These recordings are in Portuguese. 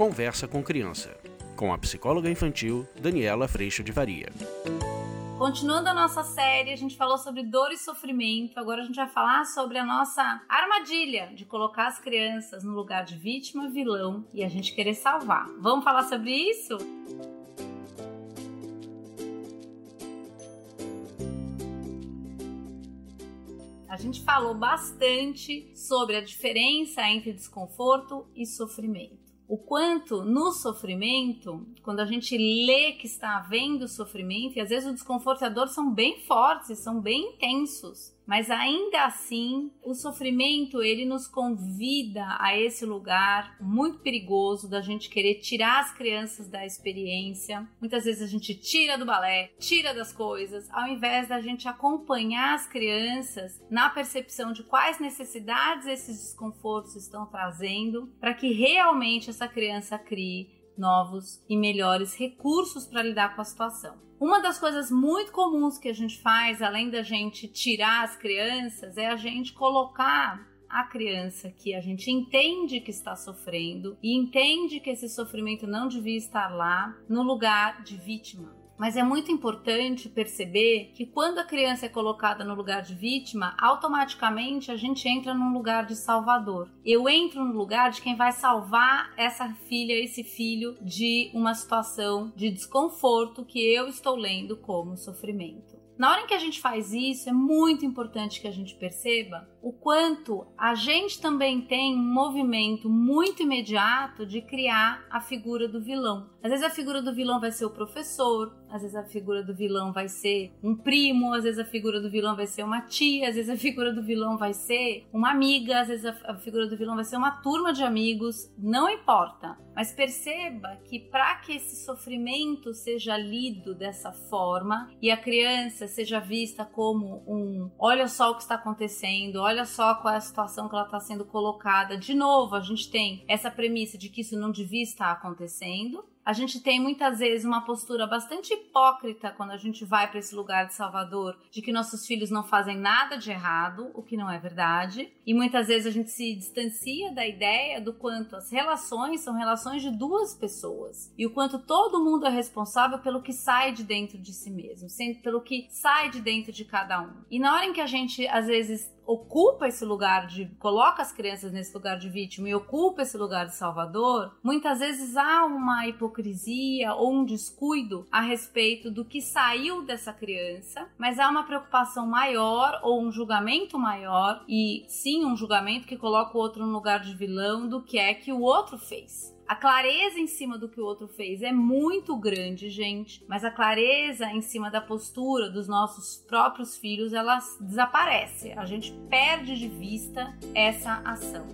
Conversa com Criança, com a psicóloga infantil Daniela Freixo de Varia. Continuando a nossa série, a gente falou sobre dor e sofrimento. Agora a gente vai falar sobre a nossa armadilha de colocar as crianças no lugar de vítima, vilão e a gente querer salvar. Vamos falar sobre isso? A gente falou bastante sobre a diferença entre desconforto e sofrimento o quanto no sofrimento, quando a gente lê que está havendo sofrimento, e às vezes o desconforto e a dor são bem fortes, são bem intensos, mas ainda assim, o sofrimento ele nos convida a esse lugar muito perigoso da gente querer tirar as crianças da experiência. Muitas vezes a gente tira do balé, tira das coisas, ao invés da gente acompanhar as crianças na percepção de quais necessidades esses desconfortos estão trazendo, para que realmente essa criança crie novos e melhores recursos para lidar com a situação. Uma das coisas muito comuns que a gente faz, além da gente tirar as crianças, é a gente colocar a criança que a gente entende que está sofrendo e entende que esse sofrimento não devia estar lá no lugar de vítima. Mas é muito importante perceber que quando a criança é colocada no lugar de vítima, automaticamente a gente entra num lugar de salvador. Eu entro no lugar de quem vai salvar essa filha, esse filho de uma situação de desconforto que eu estou lendo como sofrimento. Na hora em que a gente faz isso, é muito importante que a gente perceba o quanto a gente também tem um movimento muito imediato de criar a figura do vilão. Às vezes a figura do vilão vai ser o professor, às vezes a figura do vilão vai ser um primo, às vezes a figura do vilão vai ser uma tia, às vezes a figura do vilão vai ser uma amiga, às vezes a, figura do vilão vai ser uma turma de amigos, não importa. Mas perceba que para que esse sofrimento seja lido dessa forma e a criança seja vista como um olha só o que está acontecendo, olha só qual é a situação que ela está sendo colocada. De novo, a gente tem essa premissa de que isso não devia estar acontecendo. A gente tem muitas vezes uma postura bastante hipócrita quando a gente vai para esse lugar de Salvador, de que nossos filhos não fazem nada de errado, o que não é verdade. E muitas vezes a gente se distancia da ideia do quanto as relações são relações de duas pessoas e o quanto todo mundo é responsável pelo que sai de dentro de si mesmo, pelo que sai de dentro de cada um. E na hora em que a gente às vezes ocupa esse lugar de coloca as crianças nesse lugar de vítima e ocupa esse lugar de salvador, muitas vezes há uma hipocrisia ou um descuido a respeito do que saiu dessa criança, mas há uma preocupação maior ou um julgamento maior e sim um julgamento que coloca o outro no lugar de vilão do que é que o outro fez. A clareza em cima do que o outro fez é muito grande, gente, mas a clareza em cima da postura dos nossos próprios filhos, ela desaparece. A gente perde de vista essa ação.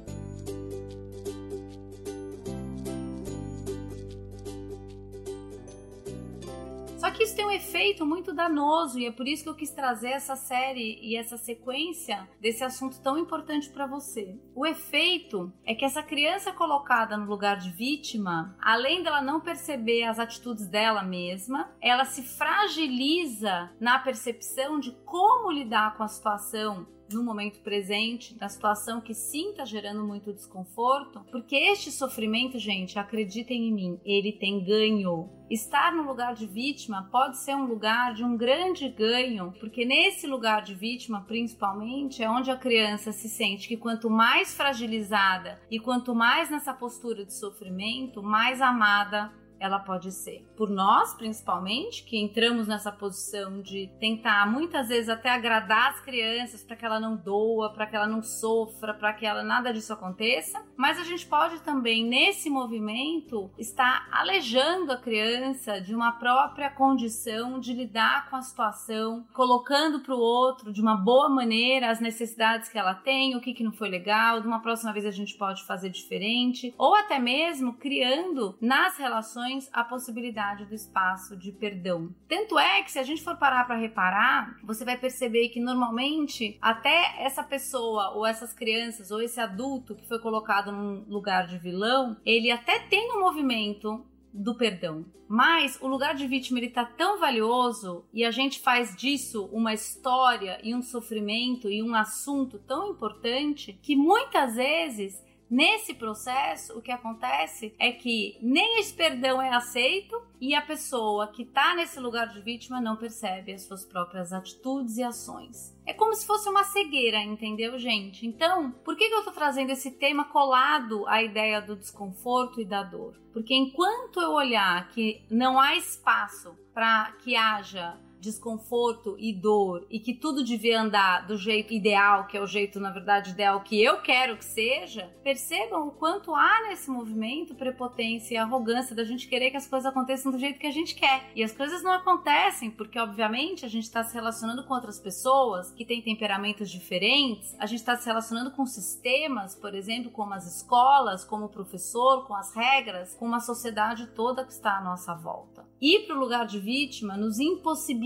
Isso tem um efeito muito danoso e é por isso que eu quis trazer essa série e essa sequência desse assunto tão importante para você. O efeito é que essa criança colocada no lugar de vítima, além dela não perceber as atitudes dela mesma, ela se fragiliza na percepção de como lidar com a situação no momento presente, na situação que sim está gerando muito desconforto, porque este sofrimento, gente, acreditem em mim, ele tem ganho. Estar no lugar de vítima pode ser um lugar de um grande ganho, porque nesse lugar de vítima, principalmente, é onde a criança se sente que quanto mais fragilizada e quanto mais nessa postura de sofrimento, mais amada ela pode ser. Por nós, principalmente, que entramos nessa posição de tentar muitas vezes até agradar as crianças para que ela não doa, para que ela não sofra, para que ela nada disso aconteça, mas a gente pode também nesse movimento estar alejando a criança de uma própria condição de lidar com a situação, colocando para o outro de uma boa maneira as necessidades que ela tem, o que, que não foi legal, de uma próxima vez a gente pode fazer diferente, ou até mesmo criando nas relações a possibilidade do espaço de perdão. Tanto é que se a gente for parar para reparar, você vai perceber que normalmente até essa pessoa ou essas crianças ou esse adulto que foi colocado num lugar de vilão, ele até tem um movimento do perdão. Mas o lugar de vítima ele tá tão valioso e a gente faz disso uma história e um sofrimento e um assunto tão importante que muitas vezes Nesse processo, o que acontece é que nem esse perdão é aceito e a pessoa que está nesse lugar de vítima não percebe as suas próprias atitudes e ações. É como se fosse uma cegueira, entendeu, gente? Então, por que, que eu tô trazendo esse tema colado à ideia do desconforto e da dor? Porque enquanto eu olhar que não há espaço para que haja desconforto e dor e que tudo devia andar do jeito ideal, que é o jeito, na verdade, ideal que eu quero que seja, percebam o quanto há nesse movimento prepotência e arrogância da gente querer que as coisas aconteçam do jeito que a gente quer. E as coisas não acontecem porque, obviamente, a gente está se relacionando com outras pessoas que têm temperamentos diferentes, a gente está se relacionando com sistemas, por exemplo, como as escolas, como o professor, com as regras, com uma sociedade toda que está à nossa volta. Ir para o lugar de vítima nos impossibilita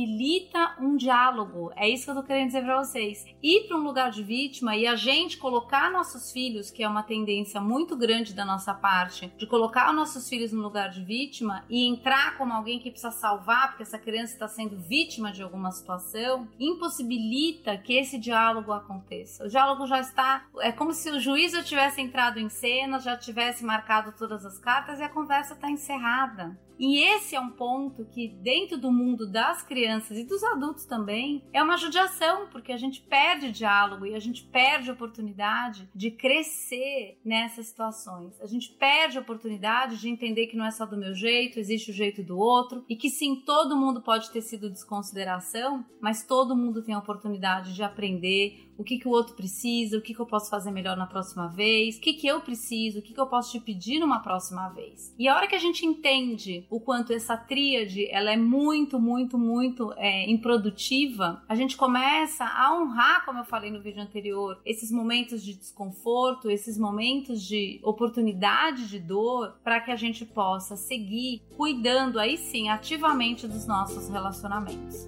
um diálogo. É isso que eu tô querendo dizer para vocês. Ir para um lugar de vítima e a gente colocar nossos filhos, que é uma tendência muito grande da nossa parte, de colocar nossos filhos no lugar de vítima e entrar como alguém que precisa salvar porque essa criança está sendo vítima de alguma situação, impossibilita que esse diálogo aconteça. O diálogo já está. É como se o juiz já tivesse entrado em cena, já tivesse marcado todas as cartas e a conversa está encerrada. E esse é um ponto que, dentro do mundo das crianças e dos adultos também, é uma judiação, porque a gente perde diálogo e a gente perde oportunidade de crescer nessas situações. A gente perde oportunidade de entender que não é só do meu jeito, existe o jeito do outro e que sim, todo mundo pode ter sido desconsideração, mas todo mundo tem a oportunidade de aprender o que, que o outro precisa, o que, que eu posso fazer melhor na próxima vez, o que, que eu preciso, o que, que eu posso te pedir numa próxima vez. E a hora que a gente entende o quanto essa tríade ela é muito, muito, muito é, improdutiva, a gente começa a honrar, como eu falei no vídeo anterior, esses momentos de desconforto, esses momentos de oportunidade de dor, para que a gente possa seguir cuidando aí sim ativamente dos nossos relacionamentos.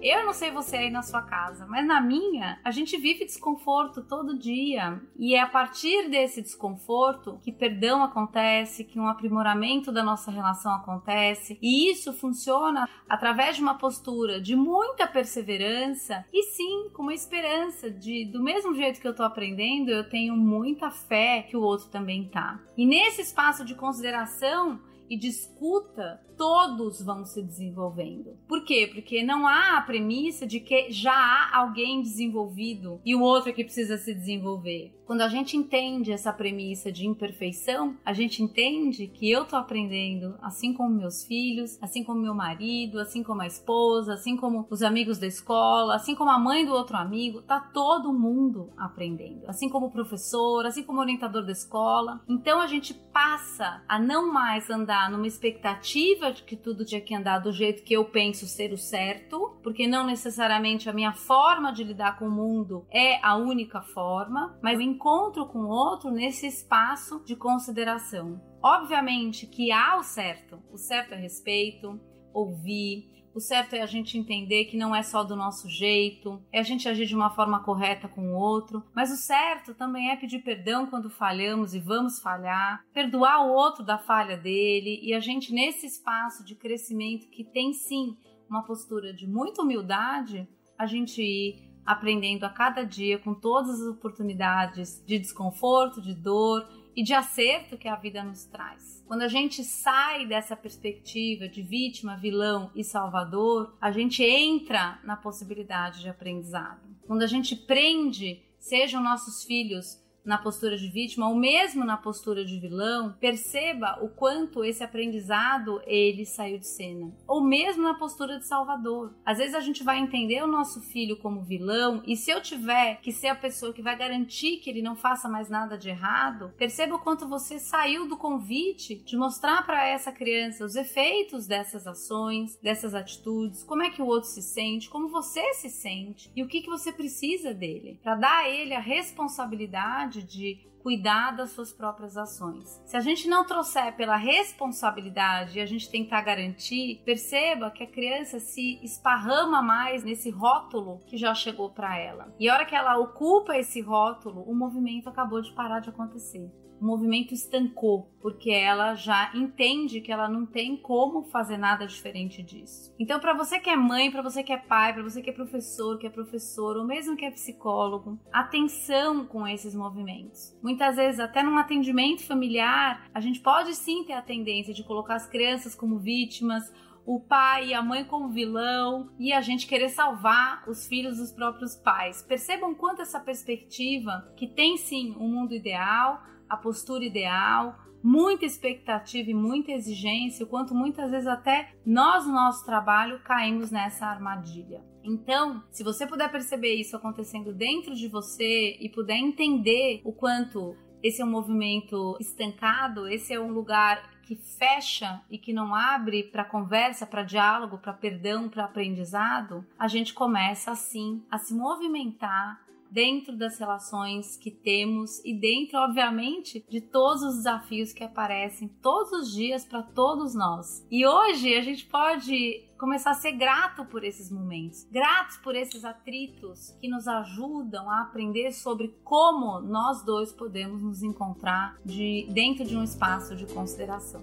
Eu não sei você aí na sua casa, mas na minha, a gente vive desconforto todo dia. E é a partir desse desconforto que perdão acontece, que um aprimoramento da nossa relação acontece. E isso funciona através de uma postura de muita perseverança e sim, com uma esperança de, do mesmo jeito que eu tô aprendendo, eu tenho muita fé que o outro também tá. E nesse espaço de consideração, e de escuta, todos vão se desenvolvendo. Por quê? Porque não há a premissa de que já há alguém desenvolvido e o outro é que precisa se desenvolver. Quando a gente entende essa premissa de imperfeição, a gente entende que eu tô aprendendo, assim como meus filhos, assim como meu marido, assim como a esposa, assim como os amigos da escola, assim como a mãe do outro amigo, tá todo mundo aprendendo. Assim como o professor, assim como o orientador da escola. Então a gente passa a não mais andar numa expectativa de que tudo tinha que andar do jeito que eu penso ser o certo, porque não necessariamente a minha forma de lidar com o mundo é a única forma, mas encontro com o outro nesse espaço de consideração. Obviamente que há o certo, o certo é respeito, ouvir, o certo é a gente entender que não é só do nosso jeito, é a gente agir de uma forma correta com o outro, mas o certo também é pedir perdão quando falhamos e vamos falhar, perdoar o outro da falha dele e a gente nesse espaço de crescimento que tem sim uma postura de muita humildade, a gente ir aprendendo a cada dia com todas as oportunidades de desconforto, de dor e de acerto que a vida nos traz. Quando a gente sai dessa perspectiva de vítima, vilão e salvador, a gente entra na possibilidade de aprendizado. Quando a gente prende, sejam nossos filhos na postura de vítima ou mesmo na postura de vilão, perceba o quanto esse aprendizado ele saiu de cena. Ou mesmo na postura de salvador. Às vezes a gente vai entender o nosso filho como vilão e se eu tiver que ser a pessoa que vai garantir que ele não faça mais nada de errado, perceba o quanto você saiu do convite de mostrar para essa criança os efeitos dessas ações, dessas atitudes, como é que o outro se sente, como você se sente e o que que você precisa dele, para dar a ele a responsabilidade de cuidar das suas próprias ações. Se a gente não trouxer pela responsabilidade e a gente tentar garantir, perceba que a criança se esparrama mais nesse rótulo que já chegou para ela. E a hora que ela ocupa esse rótulo, o movimento acabou de parar de acontecer. o movimento estancou, porque ela já entende que ela não tem como fazer nada diferente disso. Então, para você que é mãe, para você que é pai, para você que é professor, que é professor, ou mesmo que é psicólogo, atenção com esses movimentos. Muitas vezes, até num atendimento familiar, a gente pode sim ter a tendência de colocar as crianças como vítimas o pai e a mãe como vilão e a gente querer salvar os filhos dos próprios pais. Percebam quanto essa perspectiva que tem sim um mundo ideal, a postura ideal, muita expectativa e muita exigência, o quanto muitas vezes até nós no nosso trabalho caímos nessa armadilha. Então, se você puder perceber isso acontecendo dentro de você e puder entender o quanto esse é um movimento estancado, esse é um lugar que fecha e que não abre para conversa, para diálogo, para perdão, para aprendizado, a gente começa assim a se movimentar dentro das relações que temos e dentro, obviamente, de todos os desafios que aparecem todos os dias para todos nós. E hoje a gente pode começar a ser grato por esses momentos, gratos por esses atritos que nos ajudam a aprender sobre como nós dois podemos nos encontrar de dentro de um espaço de consideração.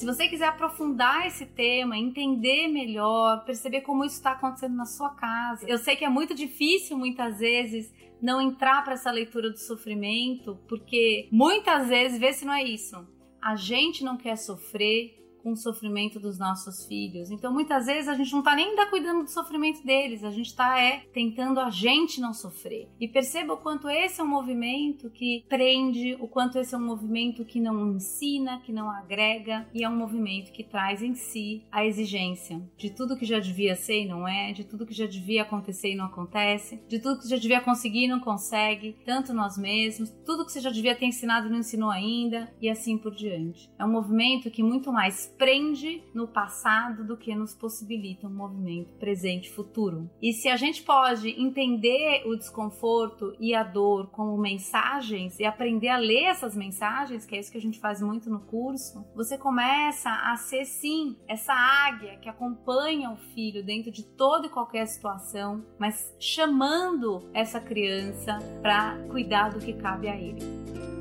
Se você quiser aprofundar esse tema, entender melhor, perceber como isso está acontecendo na sua casa, eu sei que é muito difícil muitas vezes não entrar para essa leitura do sofrimento, porque muitas vezes, vê se não é isso, a gente não quer sofrer, com o sofrimento dos nossos filhos. Então, muitas vezes a gente não está nem ainda cuidando do sofrimento deles, a gente está é tentando a gente não sofrer. E perceba o quanto esse é um movimento que prende, o quanto esse é um movimento que não ensina, que não agrega e é um movimento que traz em si a exigência de tudo que já devia ser e não é, de tudo que já devia acontecer e não acontece, de tudo que já devia conseguir e não consegue, tanto nós mesmos, tudo que você já devia ter ensinado e não ensinou ainda e assim por diante. É um movimento que muito mais prende no passado do que nos possibilita um movimento presente e futuro. E se a gente pode entender o desconforto e a dor como mensagens e aprender a ler essas mensagens, que é isso que a gente faz muito no curso, você começa a ser sim essa águia que acompanha o filho dentro de toda e qualquer situação, mas chamando essa criança para cuidar do que cabe a ele.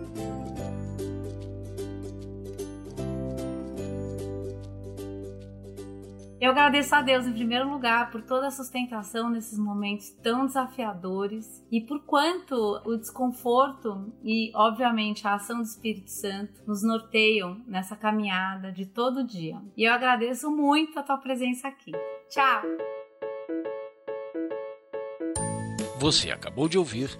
Eu agradeço a Deus em primeiro lugar por toda a sustentação nesses momentos tão desafiadores e por quanto o desconforto e, obviamente, a ação do Espírito Santo nos norteiam nessa caminhada de todo dia. E eu agradeço muito a tua presença aqui. Tchau! Você acabou de ouvir